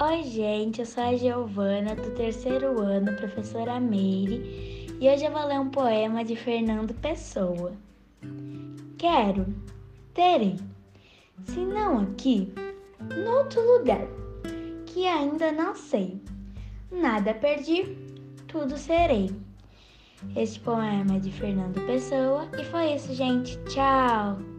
Oi, gente, eu sou a Giovana, do terceiro ano, professora Meire, e hoje eu vou ler um poema de Fernando Pessoa. Quero, terei, se não aqui, noutro lugar, que ainda não sei. Nada perdi, tudo serei. Este poema é de Fernando Pessoa e foi isso, gente. Tchau!